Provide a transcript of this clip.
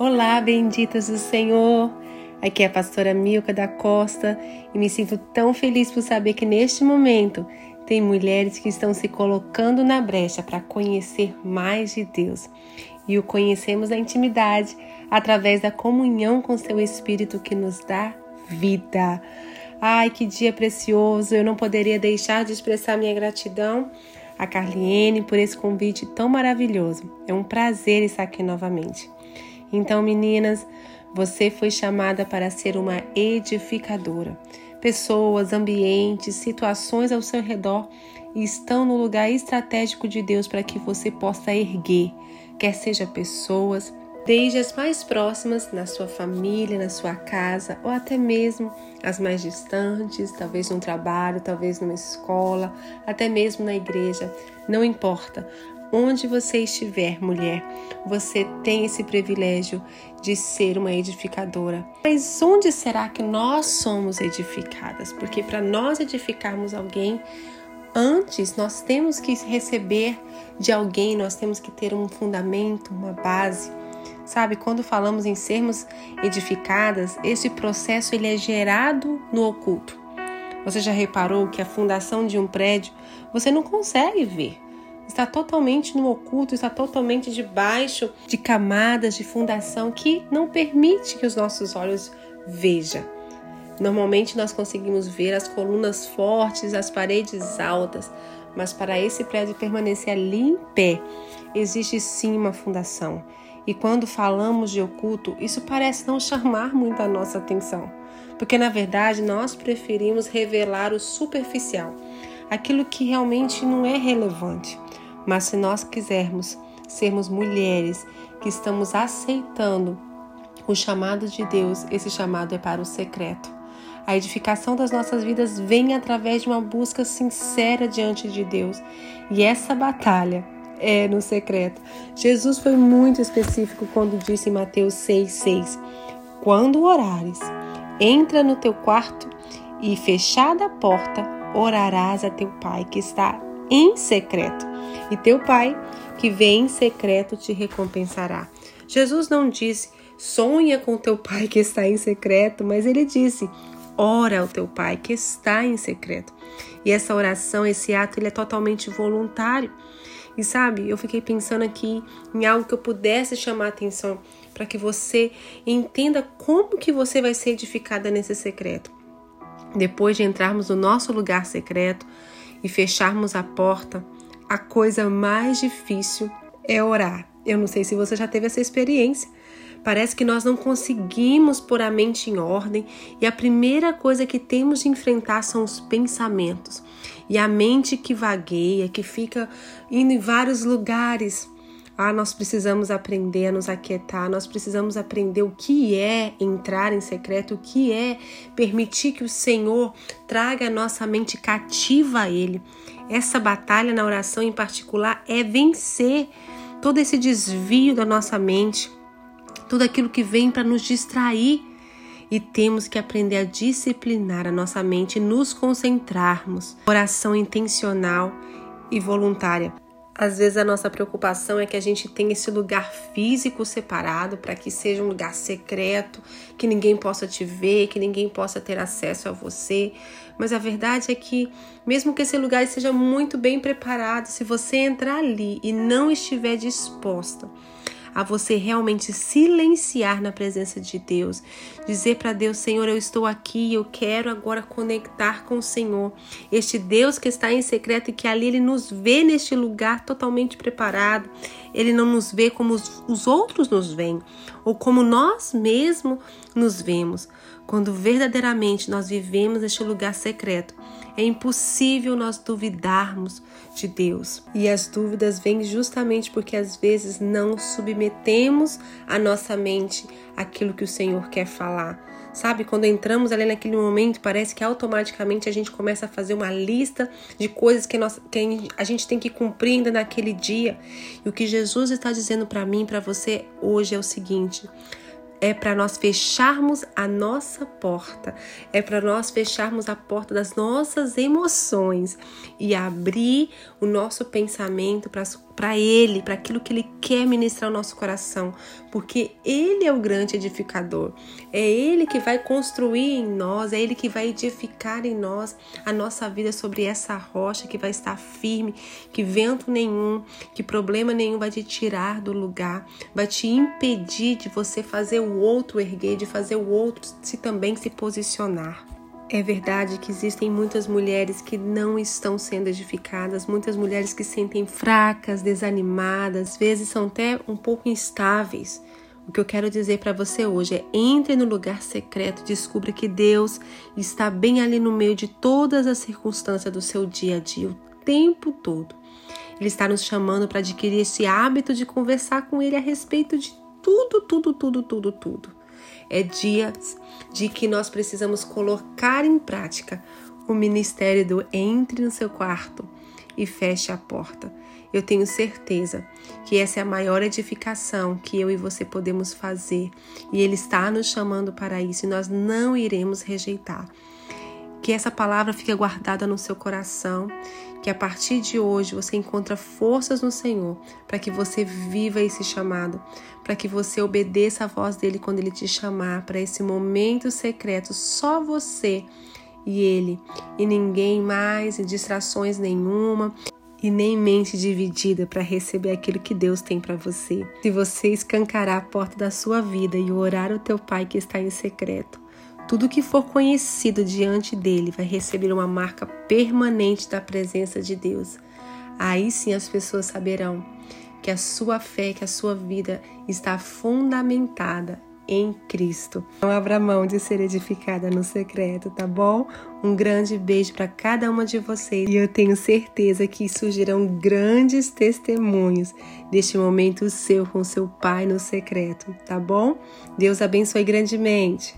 Olá, benditas do Senhor! Aqui é a pastora Milka da Costa e me sinto tão feliz por saber que neste momento tem mulheres que estão se colocando na brecha para conhecer mais de Deus. E o conhecemos na intimidade através da comunhão com seu Espírito que nos dá vida. Ai, que dia precioso! Eu não poderia deixar de expressar minha gratidão a Carliene por esse convite tão maravilhoso. É um prazer estar aqui novamente. Então, meninas, você foi chamada para ser uma edificadora. Pessoas, ambientes, situações ao seu redor estão no lugar estratégico de Deus para que você possa erguer, quer seja pessoas, desde as mais próximas, na sua família, na sua casa, ou até mesmo as mais distantes, talvez no trabalho, talvez numa escola, até mesmo na igreja. Não importa. Onde você estiver, mulher, você tem esse privilégio de ser uma edificadora. Mas onde será que nós somos edificadas? Porque para nós edificarmos alguém, antes nós temos que receber de alguém, nós temos que ter um fundamento, uma base. Sabe, quando falamos em sermos edificadas, esse processo ele é gerado no oculto. Você já reparou que a fundação de um prédio você não consegue ver? Está totalmente no oculto, está totalmente debaixo de camadas de fundação que não permite que os nossos olhos vejam. Normalmente nós conseguimos ver as colunas fortes, as paredes altas, mas para esse prédio permanecer ali em pé, existe sim uma fundação. E quando falamos de oculto, isso parece não chamar muito a nossa atenção, porque na verdade nós preferimos revelar o superficial, aquilo que realmente não é relevante. Mas se nós quisermos sermos mulheres que estamos aceitando o chamado de Deus, esse chamado é para o secreto. A edificação das nossas vidas vem através de uma busca sincera diante de Deus. E essa batalha é no secreto. Jesus foi muito específico quando disse em Mateus 6,6: Quando orares, entra no teu quarto e, fechada a porta, orarás a teu Pai que está em secreto, e teu Pai, que vê em secreto, te recompensará. Jesus não disse, sonha com teu Pai que está em secreto, mas ele disse, ora ao teu Pai que está em secreto. E essa oração, esse ato, ele é totalmente voluntário. E sabe, eu fiquei pensando aqui em algo que eu pudesse chamar a atenção para que você entenda como que você vai ser edificada nesse secreto. Depois de entrarmos no nosso lugar secreto, e fecharmos a porta, a coisa mais difícil é orar. Eu não sei se você já teve essa experiência. Parece que nós não conseguimos pôr a mente em ordem e a primeira coisa que temos de enfrentar são os pensamentos. E a mente que vagueia, que fica indo em vários lugares. Ah, nós precisamos aprender a nos aquietar, nós precisamos aprender o que é entrar em secreto, o que é permitir que o Senhor traga a nossa mente cativa a Ele. Essa batalha na oração em particular é vencer todo esse desvio da nossa mente, tudo aquilo que vem para nos distrair. E temos que aprender a disciplinar a nossa mente nos concentrarmos. Oração intencional e voluntária. Às vezes a nossa preocupação é que a gente tenha esse lugar físico separado para que seja um lugar secreto, que ninguém possa te ver, que ninguém possa ter acesso a você. Mas a verdade é que, mesmo que esse lugar seja muito bem preparado, se você entrar ali e não estiver disposta a você realmente silenciar na presença de Deus, dizer para Deus: Senhor, eu estou aqui, eu quero agora conectar com o Senhor. Este Deus que está em secreto e que ali ele nos vê neste lugar totalmente preparado. Ele não nos vê como os, os outros nos veem ou como nós mesmos nos vemos. Quando verdadeiramente nós vivemos este lugar secreto, é impossível nós duvidarmos de Deus. E as dúvidas vêm justamente porque às vezes não submetemos a nossa mente àquilo que o Senhor quer falar. Sabe, quando entramos ali naquele momento, parece que automaticamente a gente começa a fazer uma lista de coisas que, nós, que a gente tem que cumprir ainda naquele dia. E o que Jesus está dizendo para mim, para você hoje é o seguinte: é para nós fecharmos a nossa porta, é para nós fecharmos a porta das nossas emoções e abrir o nosso pensamento para para Ele, para aquilo que Ele quer ministrar ao nosso coração, porque Ele é o grande edificador. É Ele que vai construir em nós, é Ele que vai edificar em nós a nossa vida sobre essa rocha que vai estar firme, que vento nenhum, que problema nenhum vai te tirar do lugar, vai te impedir de você fazer o outro erguer, de fazer o outro se também se posicionar. É verdade que existem muitas mulheres que não estão sendo edificadas, muitas mulheres que se sentem fracas, desanimadas, às vezes são até um pouco instáveis. O que eu quero dizer para você hoje é: entre no lugar secreto, descubra que Deus está bem ali no meio de todas as circunstâncias do seu dia a dia, o tempo todo. Ele está nos chamando para adquirir esse hábito de conversar com Ele a respeito de tudo, tudo, tudo, tudo, tudo. É dias de que nós precisamos colocar em prática o ministério do entre no seu quarto e feche a porta. Eu tenho certeza que essa é a maior edificação que eu e você podemos fazer e Ele está nos chamando para isso e nós não iremos rejeitar. Que essa palavra fique guardada no seu coração, que a partir de hoje você encontre forças no Senhor para que você viva esse chamado, para que você obedeça a voz dele quando ele te chamar para esse momento secreto, só você e ele, e ninguém mais, e distrações nenhuma, e nem mente dividida para receber aquilo que Deus tem para você. Se você escancarar a porta da sua vida e orar o teu Pai que está em secreto, tudo que for conhecido diante dele vai receber uma marca permanente da presença de Deus. Aí sim as pessoas saberão que a sua fé, que a sua vida está fundamentada em Cristo. Não abra mão de ser edificada no secreto, tá bom? Um grande beijo para cada uma de vocês e eu tenho certeza que surgirão grandes testemunhos deste momento seu com seu Pai no secreto, tá bom? Deus abençoe grandemente.